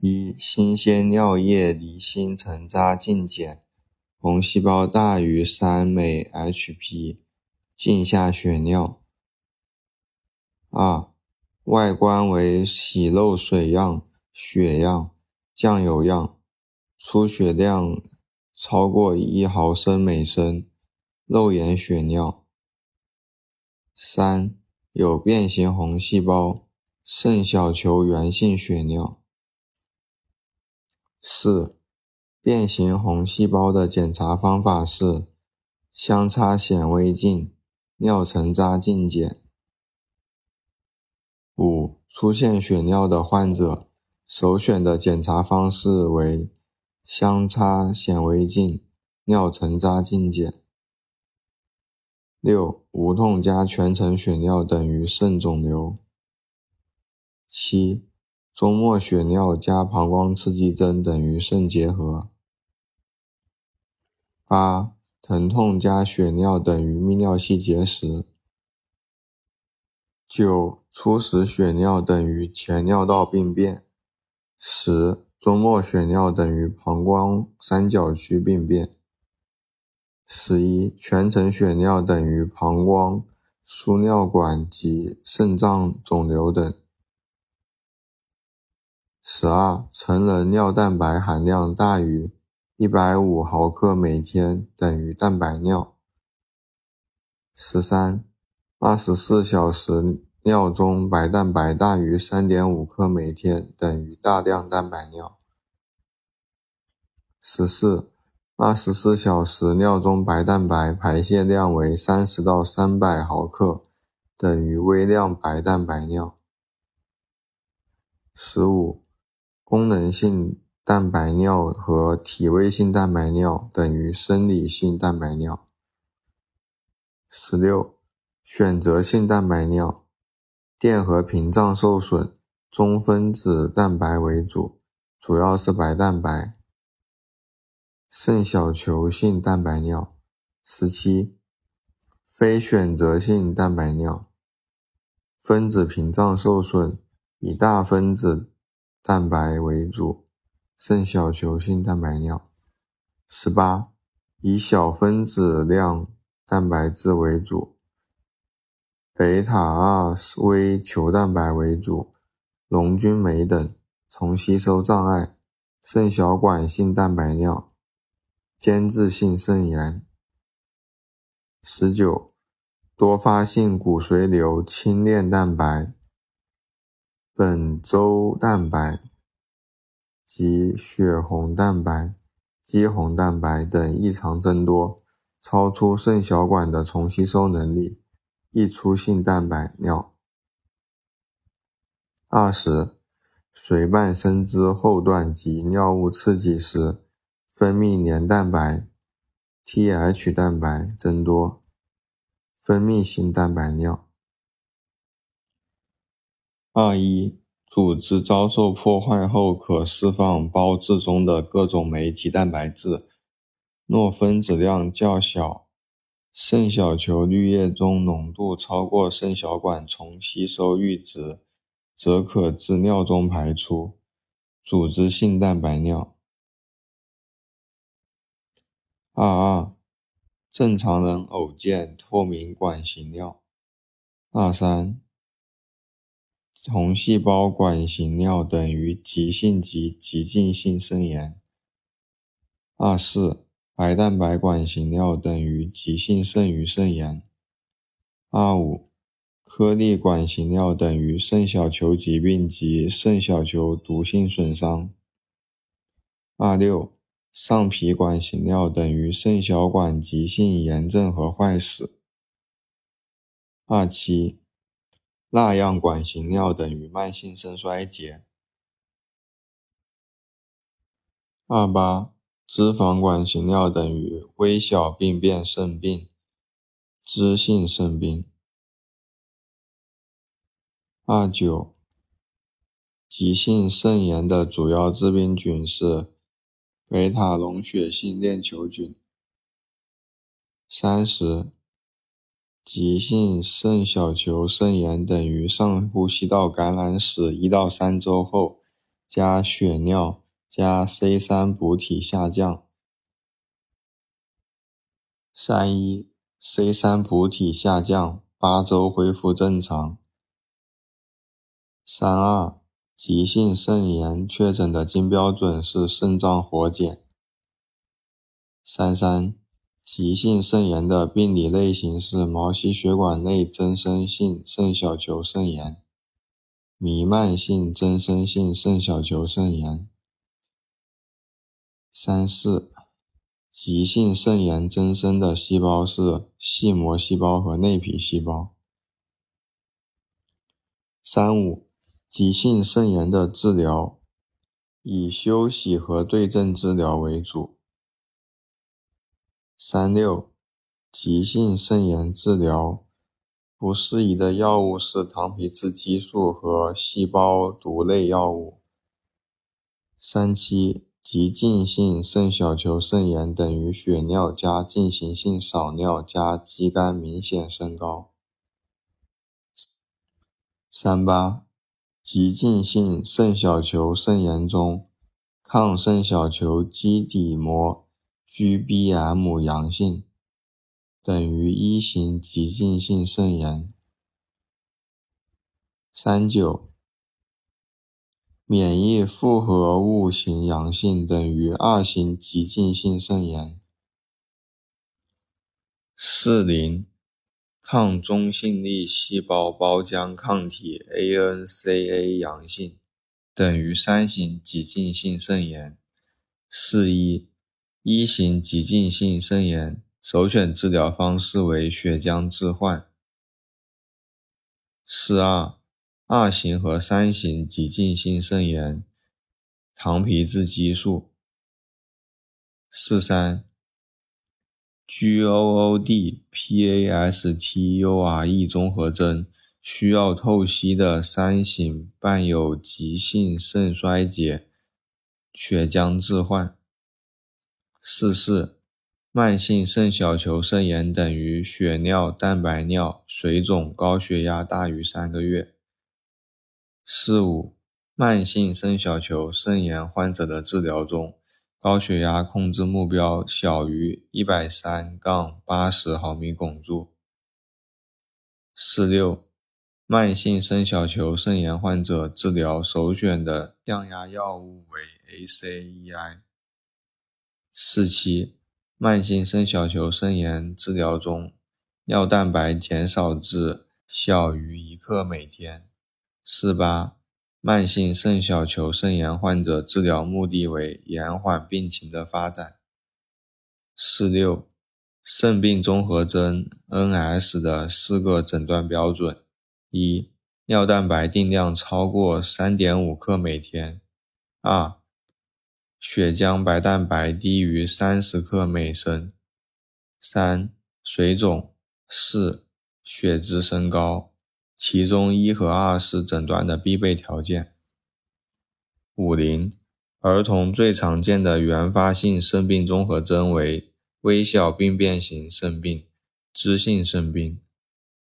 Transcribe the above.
一、新鲜尿液离心沉渣净减，红细胞大于三每 Hp，镜下血尿。二、外观为洗漏水样、血样、酱油样，出血量超过一毫升每升，肉眼血尿。三、有变形红细胞，肾小球源性血尿。四、变形红细胞的检查方法是相差显微镜、尿沉渣镜检。五、出现血尿的患者，首选的检查方式为相差显微镜、尿沉渣镜检。六、无痛加全程血尿等于肾肿瘤。七、终末血尿加膀胱刺激针等于肾结核。八、疼痛加血尿等于泌尿系结石。九、初始血尿等于前尿道病变。十、终末血尿等于膀胱三角区病变。十一、全程血尿等于膀胱、输尿管及肾脏肿瘤等。十二、成人尿蛋白含量大于一百五毫克每天等于蛋白尿。十三、二十四小时尿中白蛋白大于三点五克每天等于大量蛋白尿。十四、二十四小时尿中白蛋白排泄量为三十到三百毫克等于微量白蛋白尿。十五。功能性蛋白尿和体位性蛋白尿等于生理性蛋白尿。十六、选择性蛋白尿，电荷屏障受损，中分子蛋白为主，主要是白蛋白。肾小球性蛋白尿。十七、非选择性蛋白尿，分子屏障受损，以大分子。蛋白为主，肾小球性蛋白尿。十八，以小分子量蛋白质为主，贝塔二微球蛋白为主，溶菌酶等，重吸收障碍，肾小管性蛋白尿，间质性肾炎。十九，多发性骨髓瘤轻链蛋白。本周蛋白及血红蛋白、肌红蛋白等异常增多，超出肾小管的重吸收能力，溢出性蛋白尿。二十，髓瓣生殖后段及尿物刺激时，分泌黏蛋白、Th 蛋白增多，分泌性蛋白尿。二一，组织遭受破坏后可释放胞质中的各种酶及蛋白质，若分子量较小，肾小球滤液中浓度超过肾小管重吸收阈值，则可自尿中排出，组织性蛋白尿。二二，正常人偶见透明管型尿。二三。红细胞管型尿等于急性及急进性肾炎。二四，白蛋白管型尿等于急性肾盂肾炎。二五，颗粒管型尿等于肾小球疾病及肾小球毒性损伤。二六，上皮管型尿等于肾小管急性炎症和坏死。二七。蜡样管型尿等于慢性肾衰竭。二八，脂肪管型尿等于微小病变肾病，脂性肾病。二九，急性肾炎的主要致病菌是贝塔龙血性链球菌。三十。急性肾小球肾炎等于上呼吸道感染史一到三周后加血尿加 C 三补体下降。三一 C 三补体下降，八周恢复正常。三二急性肾炎确诊的金标准是肾脏活检。三三急性肾炎的病理类型是毛细血管内增生性肾小球肾炎、弥漫性增生性肾小球肾炎。三四急性肾炎增生的细胞是细膜细胞和内皮细胞。三五急性肾炎的治疗以休息和对症治疗为主。三六，急性肾炎治疗不适宜的药物是糖皮质激素和细胞毒类药物。三七，急进性肾小球肾炎等于血尿加进行性少尿加肌酐明显升高。三八，急进性肾小球肾炎中，抗肾小球基底膜。GBM 阳性等于一型急性性肾炎。三九，免疫复合物型阳性等于二型急性性肾炎。四零，抗中性粒细胞胞浆抗体 ANCA 阳性等于三型急性性肾炎。四一。一型急性性肾炎首选治疗方式为血浆置换。四二，二型和三型急性性肾炎，糖皮质激素。四三，GOOD PASTURE 综合征需要透析的三型伴有急性肾衰竭，血浆置换。四四，慢性肾小球肾炎等于血尿、蛋白尿、水肿、高血压大于三个月。四五，慢性肾小球肾炎患者的治疗中，高血压控制目标小于一百三杠八十毫米汞柱。四六，慢性肾小球肾炎患者治疗首选的降压药物为 ACEI。四七，慢性肾小球肾炎治疗中，尿蛋白减少至小于一克每天。四八，慢性肾小球肾炎患者治疗目的为延缓病情的发展。四六，肾病综合征 NS 的四个诊断标准：一，尿蛋白定量超过三点五克每天；二。血浆白蛋白低于三十克每升。三、水肿。四、血脂升高。其中一和二是诊断的必备条件。五零，儿童最常见的原发性肾病综合征为微小病变型肾病、脂性肾病。